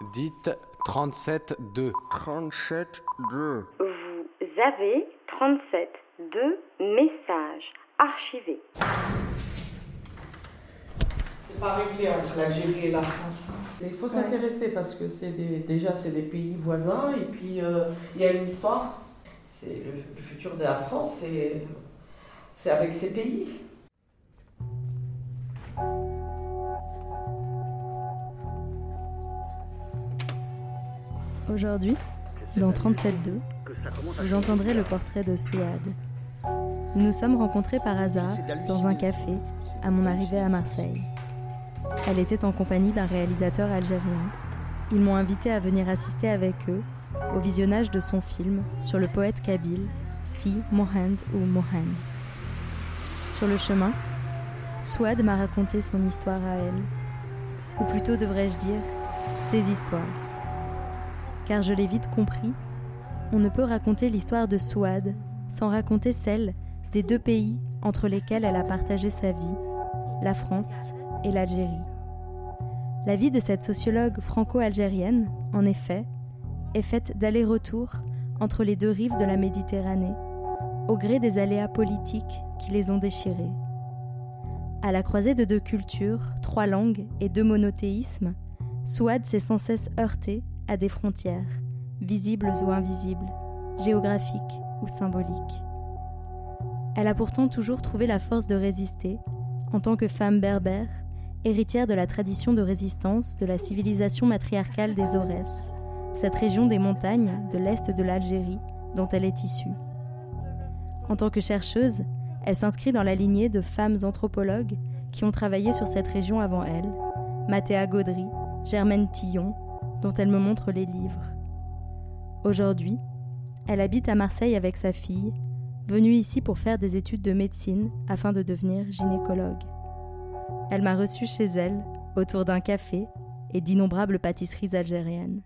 Dites 37-2. 37-2. Vous avez 37 deux messages archivés. C'est pas réglé entre l'Algérie et la France. Il faut s'intéresser parce que c'est des, déjà c'est des pays voisins et puis euh, il y a une histoire. C'est le, le futur de la France, c'est c'est avec ces pays. Aujourd'hui, dans 37.2, vous entendrez le portrait de Souad. Nous nous sommes rencontrés par hasard dans un café à mon arrivée à Marseille. Elle était en compagnie d'un réalisateur algérien. Ils m'ont invité à venir assister avec eux au visionnage de son film sur le poète kabyle Si Mohand ou Mohan. Sur le chemin, Souad m'a raconté son histoire à elle. Ou plutôt devrais-je dire, ses histoires. Car je l'ai vite compris, on ne peut raconter l'histoire de Souad sans raconter celle des deux pays entre lesquels elle a partagé sa vie, la France et l'Algérie. La vie de cette sociologue franco-algérienne, en effet, est faite d'aller-retour entre les deux rives de la Méditerranée, au gré des aléas politiques qui les ont déchirées. À la croisée de deux cultures, trois langues et deux monothéismes, Souad s'est sans cesse heurté à des frontières, visibles ou invisibles, géographiques ou symboliques. Elle a pourtant toujours trouvé la force de résister, en tant que femme berbère, héritière de la tradition de résistance de la civilisation matriarcale des Aurès, cette région des montagnes de l'est de l'Algérie dont elle est issue. En tant que chercheuse, elle s'inscrit dans la lignée de femmes anthropologues qui ont travaillé sur cette région avant elle, Mathéa Gaudry, Germaine Tillon, dont elle me montre les livres. Aujourd'hui, elle habite à Marseille avec sa fille, venue ici pour faire des études de médecine afin de devenir gynécologue. Elle m'a reçue chez elle, autour d'un café et d'innombrables pâtisseries algériennes.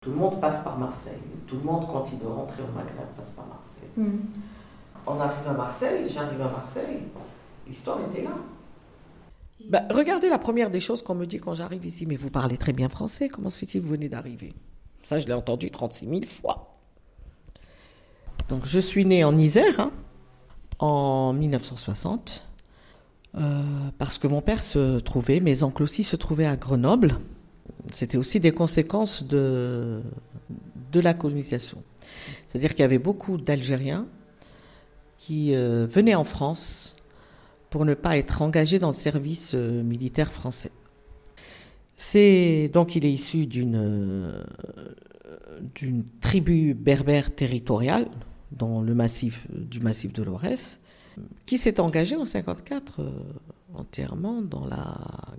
Tout le monde passe par Marseille. Tout le monde, quand il veut rentrer au Maghreb, passe par Marseille. Mhm. On arrive à Marseille, j'arrive à Marseille, l'histoire était là. Bah, regardez la première des choses qu'on me dit quand j'arrive ici. Mais vous parlez très bien français, comment se fait-il que vous venez d'arriver? Ça, je l'ai entendu 36 000 fois. Donc, je suis née en Isère hein, en 1960. euh, parce que mon père se trouvait, mes oncles aussi se trouvaient à Grenoble. C'était aussi des conséquences de, de la colonisation. C'est-à-dire qu'il y avait beaucoup d'Algériens qui euh, venaient en France pour ne pas être engagés dans le service euh, militaire français. C'est donc il est issu d'une euh, tribu berbère territoriale dans le massif du massif de l'Aurès qui s'est engagé en 54 euh, entièrement dans la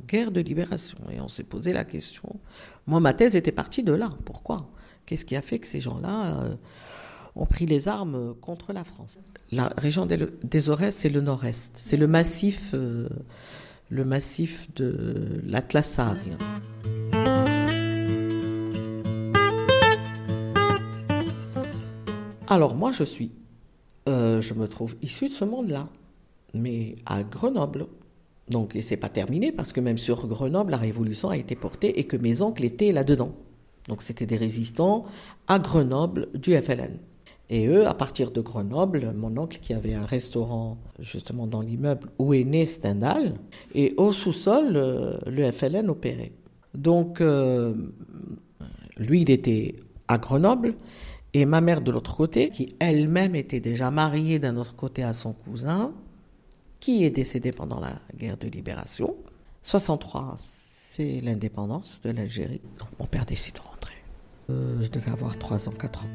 guerre de libération et on s'est posé la question. Moi ma thèse était partie de là. Pourquoi? Qu'est-ce qui a fait que ces gens-là euh, ont pris les armes contre la France. La région des, Aurès, c'est le nord-est. C'est le massif, euh, massif de l'Atlas saharien. Alors moi, je suis, euh, je me trouve issu de ce monde-là, mais à Grenoble. Donc, et c'est pas terminé parce que même sur Grenoble, la révolution a été portée et que mes oncles étaient là-dedans. Donc, c'était des résistants à Grenoble du FLN. Et eux, à partir de Grenoble, mon oncle qui avait un restaurant justement dans l'immeuble où est né Stendhal, et au sous-sol, euh, le FLN opérait. Donc, euh, lui, il était à Grenoble, et ma mère de l'autre côté, qui elle-même était déjà mariée d'un autre côté à son cousin, qui est décédé pendant la guerre de libération. 63, c'est l'indépendance de l'Algérie. Donc mon père décide de rentrer. Euh, je devais avoir 3 ans, 4 ans.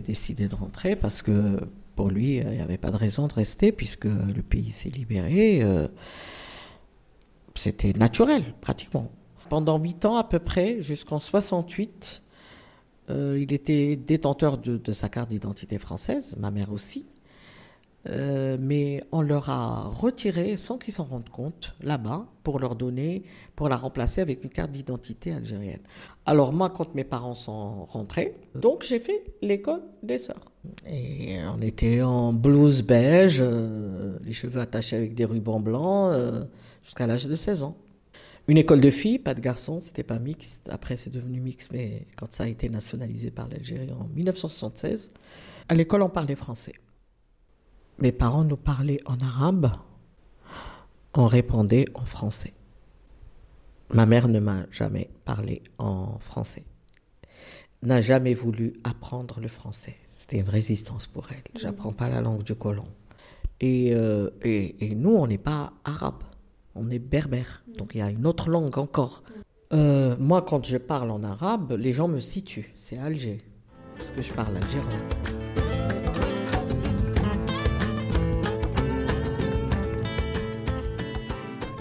Décidé de rentrer parce que pour lui, il n'y avait pas de raison de rester puisque le pays s'est libéré. Euh, c'était naturel, pratiquement. Pendant huit ans à peu près, jusqu'en 68, euh, il était détenteur de, sa carte d'identité française, ma mère aussi. Euh, mais on leur a retiré, sans qu'ils s'en rendent compte, là-bas, pour leur donner, pour la remplacer avec une carte d'identité algérienne. Alors moi, quand mes parents sont rentrés, donc j'ai fait l'école des sœurs. Et on était en blouse beige, euh, les cheveux attachés avec des rubans blancs, jusqu'à l'âge de 16 ans. Une école de filles, pas de garçons, c'était pas mixte. Après, c'est devenu mixte, mais quand ça a été nationalisé par l'Algérie en 1976, à l'école, on parlait français. Mes parents nous parlaient en arabe, on répondait en français. Ma mère ne m'a jamais parlé en français, n'a jamais voulu apprendre le français. C'était une résistance pour elle. J'apprends pas la langue du colon. Et, euh, et, et nous, on n'est pas arabe on est berbère. Donc il y a une autre langue encore. Euh, moi, quand je parle en arabe, les gens me situent. C'est Alger. Parce que je parle algérien.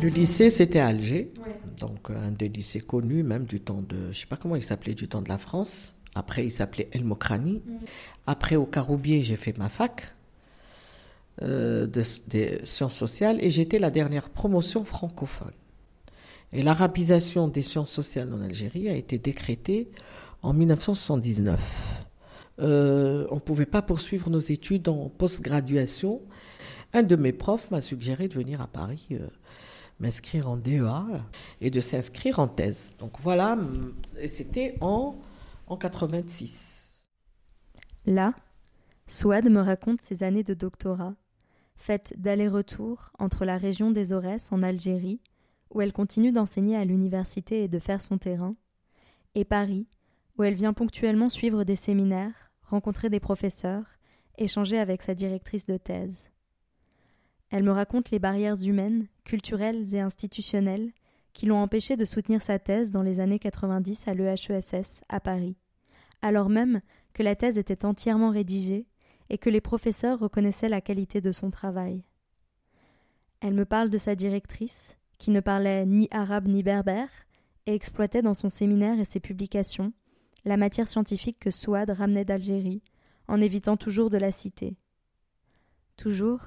Le lycée, c'était à Alger. Donc un des lycées connus, même du temps de. Je ne sais pas comment il s'appelait, du temps de la France. Après, il s'appelait El Mokrani. Après, au Caroubier, j'ai fait ma fac. Euh, de, des sciences sociales et j'étais la dernière promotion francophone. Et l'arabisation des sciences sociales en Algérie a été décrétée en 1979. Euh, on ne pouvait pas poursuivre nos études en post-graduation. Un de mes profs m'a suggéré de venir à Paris euh, m'inscrire en DEA et de s'inscrire en thèse. Donc voilà, et c'était en, en 86. Là, Souad me raconte ses années de doctorat faite d'aller-retour entre la région des Aurès en Algérie, où elle continue d'enseigner à l'université et de faire son terrain, et Paris, où elle vient ponctuellement suivre des séminaires, rencontrer des professeurs, échanger avec sa directrice de thèse. Elle me raconte les barrières humaines, culturelles et institutionnelles qui l'ont empêchée de soutenir sa thèse dans les années 90 à l'EHESS à Paris, alors même que la thèse était entièrement rédigée et que les professeurs reconnaissaient la qualité de son travail. Elle me parle de sa directrice, qui ne parlait ni arabe ni berbère, et exploitait dans son séminaire et ses publications la matière scientifique que Souad ramenait d'Algérie, en évitant toujours de la citer. Toujours,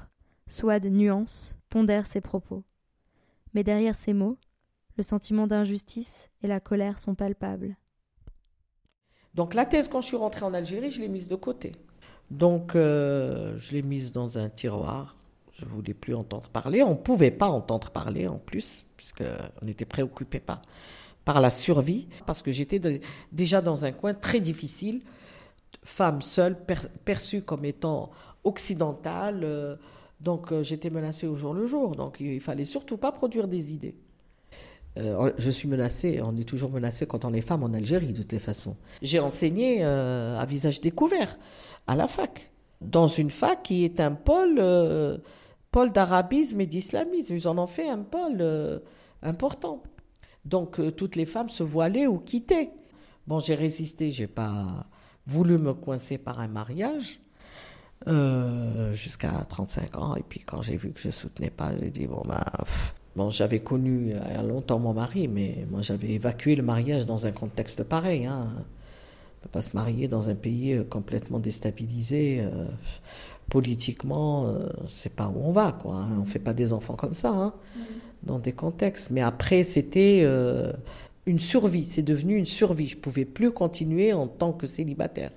Souad nuance, pondère ses propos. Mais derrière ces mots, le sentiment d'injustice et la colère sont palpables. Donc la thèse, quand je suis rentrée en Algérie, je l'ai mise de côté. Donc, euh, je l'ai mise dans un tiroir. Je ne voulais plus entendre parler. On ne pouvait pas entendre parler en plus, puisqu'on était préoccupé par, par la survie, parce que j'étais déjà dans un coin très difficile, femme seule, perçue comme étant occidentale. Euh, donc, euh, j'étais menacée au jour le jour. Donc, il fallait surtout pas produire des idées. je suis menacée, on est toujours menacé quand on est femme en Algérie, de toutes les façons. J'ai enseigné à visage découvert à la fac. Dans une fac qui est un pôle, euh, pôle d'arabisme et d'islamisme. Ils en ont fait un pôle euh, important. Donc euh, toutes les femmes se voilaient ou quittaient. Bon, j'ai résisté, j'ai pas voulu me coincer par un mariage jusqu'à 35 ans. Et puis quand j'ai vu que je soutenais pas, j'ai dit bon bah. Bon, j'avais connu il y a longtemps mon mari, mais moi j'avais évacué le mariage dans un contexte pareil. Hein ne peut pas se marier dans un pays euh, complètement déstabilisé. Euh, politiquement, euh, c'est pas où on va, quoi. Hein. On fait pas des enfants comme ça, hein, mm. dans des contextes. Mais après, c'était une survie. C'est devenu une survie. Je pouvais plus continuer en tant que célibataire.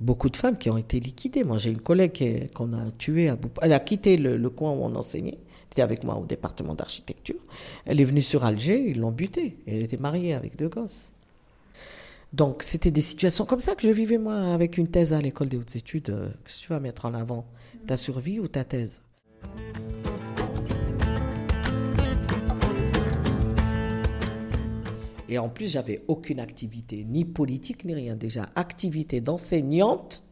Beaucoup de femmes qui ont été liquidées. Moi, j'ai une collègue qu'on a tuée à Elle a quitté le, coin où on enseignait. Elle était avec moi au département d'architecture. Elle est venue sur Alger, ils l'ont butée. Elle était mariée avec deux gosses. Donc, c'était des situations comme ça que je vivais, moi, avec une thèse à l'école des hautes études. Euh, qu'est-ce que tu vas mettre en avant Ta survie ou ta thèse? Et en plus, j'avais aucune activité, ni politique, ni rien. Déjà, activité d'enseignante,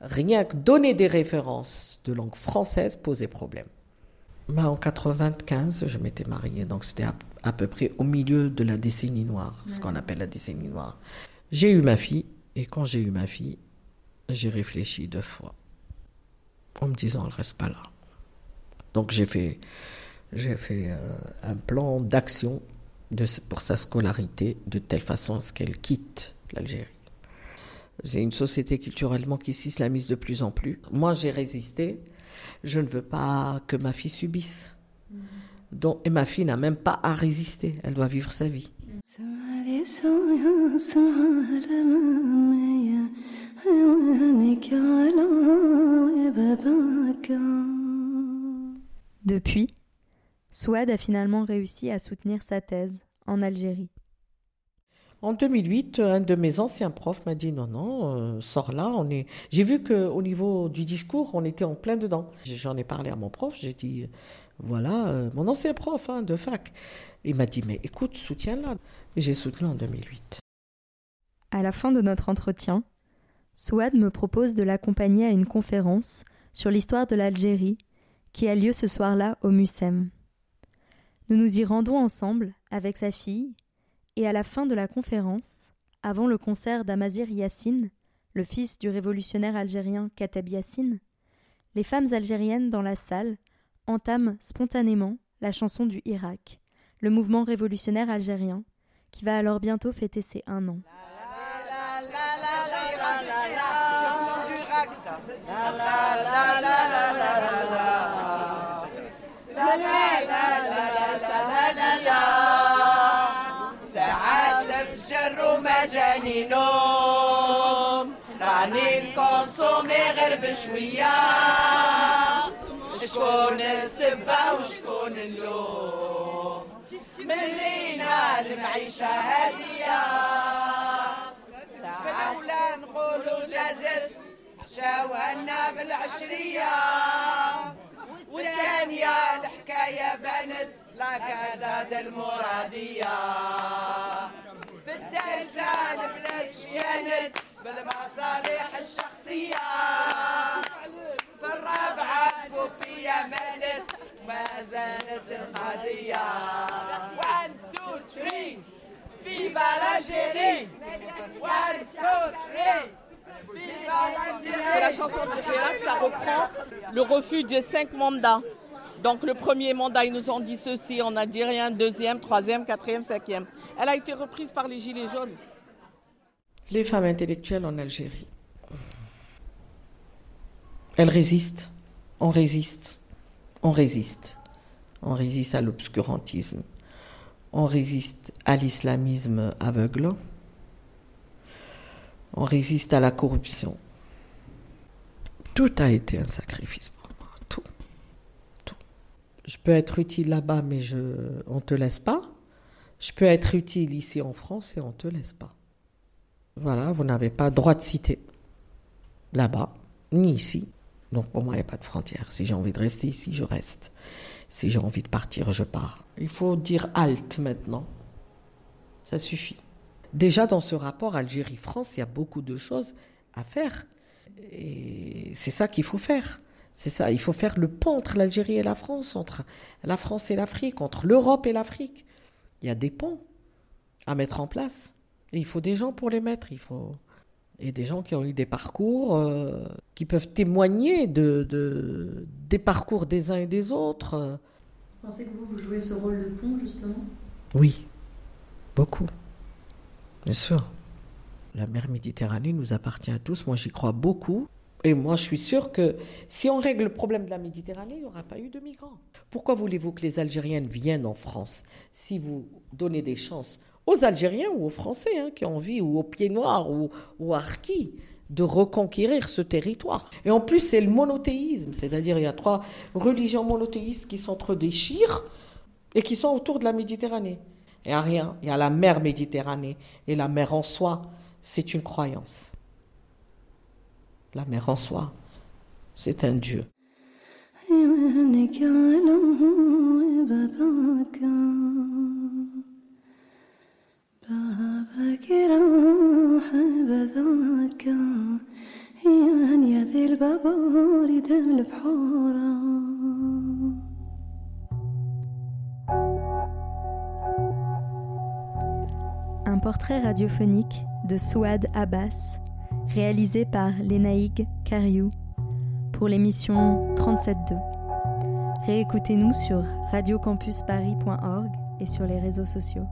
rien que donner des références de langue française posait problème. En 95, je m'étais mariée, donc c'était à, peu près au milieu de la décennie noire, ce qu'on appelle la décennie noire. J'ai eu ma fille, et quand j'ai eu ma fille, J'ai réfléchi deux fois en me disant, elle reste pas là. Donc j'ai fait, j'ai fait euh, un plan d'action pour sa scolarité de telle façon à ce qu'elle quitte l'Algérie. J'ai une société culturellement qui s'islamise de plus en plus. Moi, j'ai résisté. Je ne veux pas que ma fille subisse. Donc, et ma fille n'a même pas à résister. Elle doit vivre sa vie. Depuis, Souad a finalement réussi à soutenir sa thèse en Algérie. En 2008, un de mes anciens profs m'a dit non, non, euh, sors là. On est. J'ai vu qu'au niveau du discours, on était en plein dedans. J'en ai parlé à mon prof. J'ai dit voilà, euh, mon ancien prof hein, de fac. Il m'a dit mais écoute, soutiens-la. J'ai soutenu en 2008. À la fin de notre entretien, Souad me propose de l'accompagner à une conférence sur l'histoire de l'Algérie qui a lieu ce soir-là au Mucem. Nous nous y rendons ensemble avec sa fille et à la fin de la conférence, avant le concert d'Amazir Yassine, le fils du révolutionnaire algérien Kateb Yassine, les femmes algériennes dans la salle entament spontanément la chanson du Irak, le mouvement révolutionnaire algérien, qui va alors bientôt fêter ses un an. جاني نوم راني نكونسومي غير بشوية. شكون السبة وشكون اللوم. ملينا المعيشة هادية. الأولى نقولوا جازت حشاوهنا بالعشرية. والثانية الحكاية بانت لا كازا المرادية في الثالثة البلاد شيانت بالمصالح الشخصية في الرابعة البوبية ماتت ما زالت القضية 1 2 3 Viva l'Algérie 1 2 3 C'est la chanson de Gérard, ça reprend le refus des cinq mandats. Donc le premier mandat, ils nous ont dit ceci, on a dit rien, deuxième, troisième, quatrième, cinquième. Elle a été reprise par les Gilets jaunes. Les femmes intellectuelles en Algérie. Elles résistent, on résiste, on résiste. On résiste à l'obscurantisme, on résiste à l'islamisme aveugle, on résiste à la corruption. Tout a été un sacrifice pour moi, tout. tout. Je peux être utile là-bas, mais je, on ne te laisse pas. Je peux être utile ici en France et on ne te laisse pas. Voilà, vous n'avez pas droit de citer là-bas, ni ici. Donc pour moi, il n'y a pas de frontière. Si j'ai envie de rester ici, je reste. Si j'ai envie de partir, je pars. Il faut dire halte maintenant. Ça suffit. Déjà dans ce rapport Algérie-France, il y a beaucoup de choses à faire. Et c'est ça qu'il faut faire. C'est ça, il faut faire le pont entre l'Algérie et la France, entre la France et l'Afrique, entre l'Europe et l'Afrique. Il y a des ponts à mettre en place. Et il faut des gens pour les mettre. Il faut et des gens qui ont eu des parcours euh, qui peuvent témoigner de, de, des parcours des uns et des autres. Vous pensez que vous, vous jouez ce rôle de pont, justement? Oui, beaucoup. Bien sûr. La mer Méditerranée nous appartient à tous. Moi, j'y crois beaucoup. Et moi, je suis sûr que si on règle le problème de la Méditerranée, il n'y aura pas eu de migrants. Pourquoi voulez-vous que les Algériennes viennent en France si vous donnez des chances aux Algériens ou aux Français hein, qui ont envie, ou aux Pieds Noirs ou, aux Harkis, de reconquérir ce territoire? Et en plus, c'est le monothéisme, c'est-à-dire il y a trois religions monothéistes qui s'entre-déchirent et qui sont autour de la Méditerranée. Il n'y a rien. Il y a la mer Méditerranée. Et la mer en soi, c'est une croyance. La mer en soi, c'est un Dieu. Un portrait radiophonique de Souad Abbas, réalisé par Lénaïg Cariou pour l'émission 37.2. Réécoutez-nous sur radiocampusparis.org et sur les réseaux sociaux.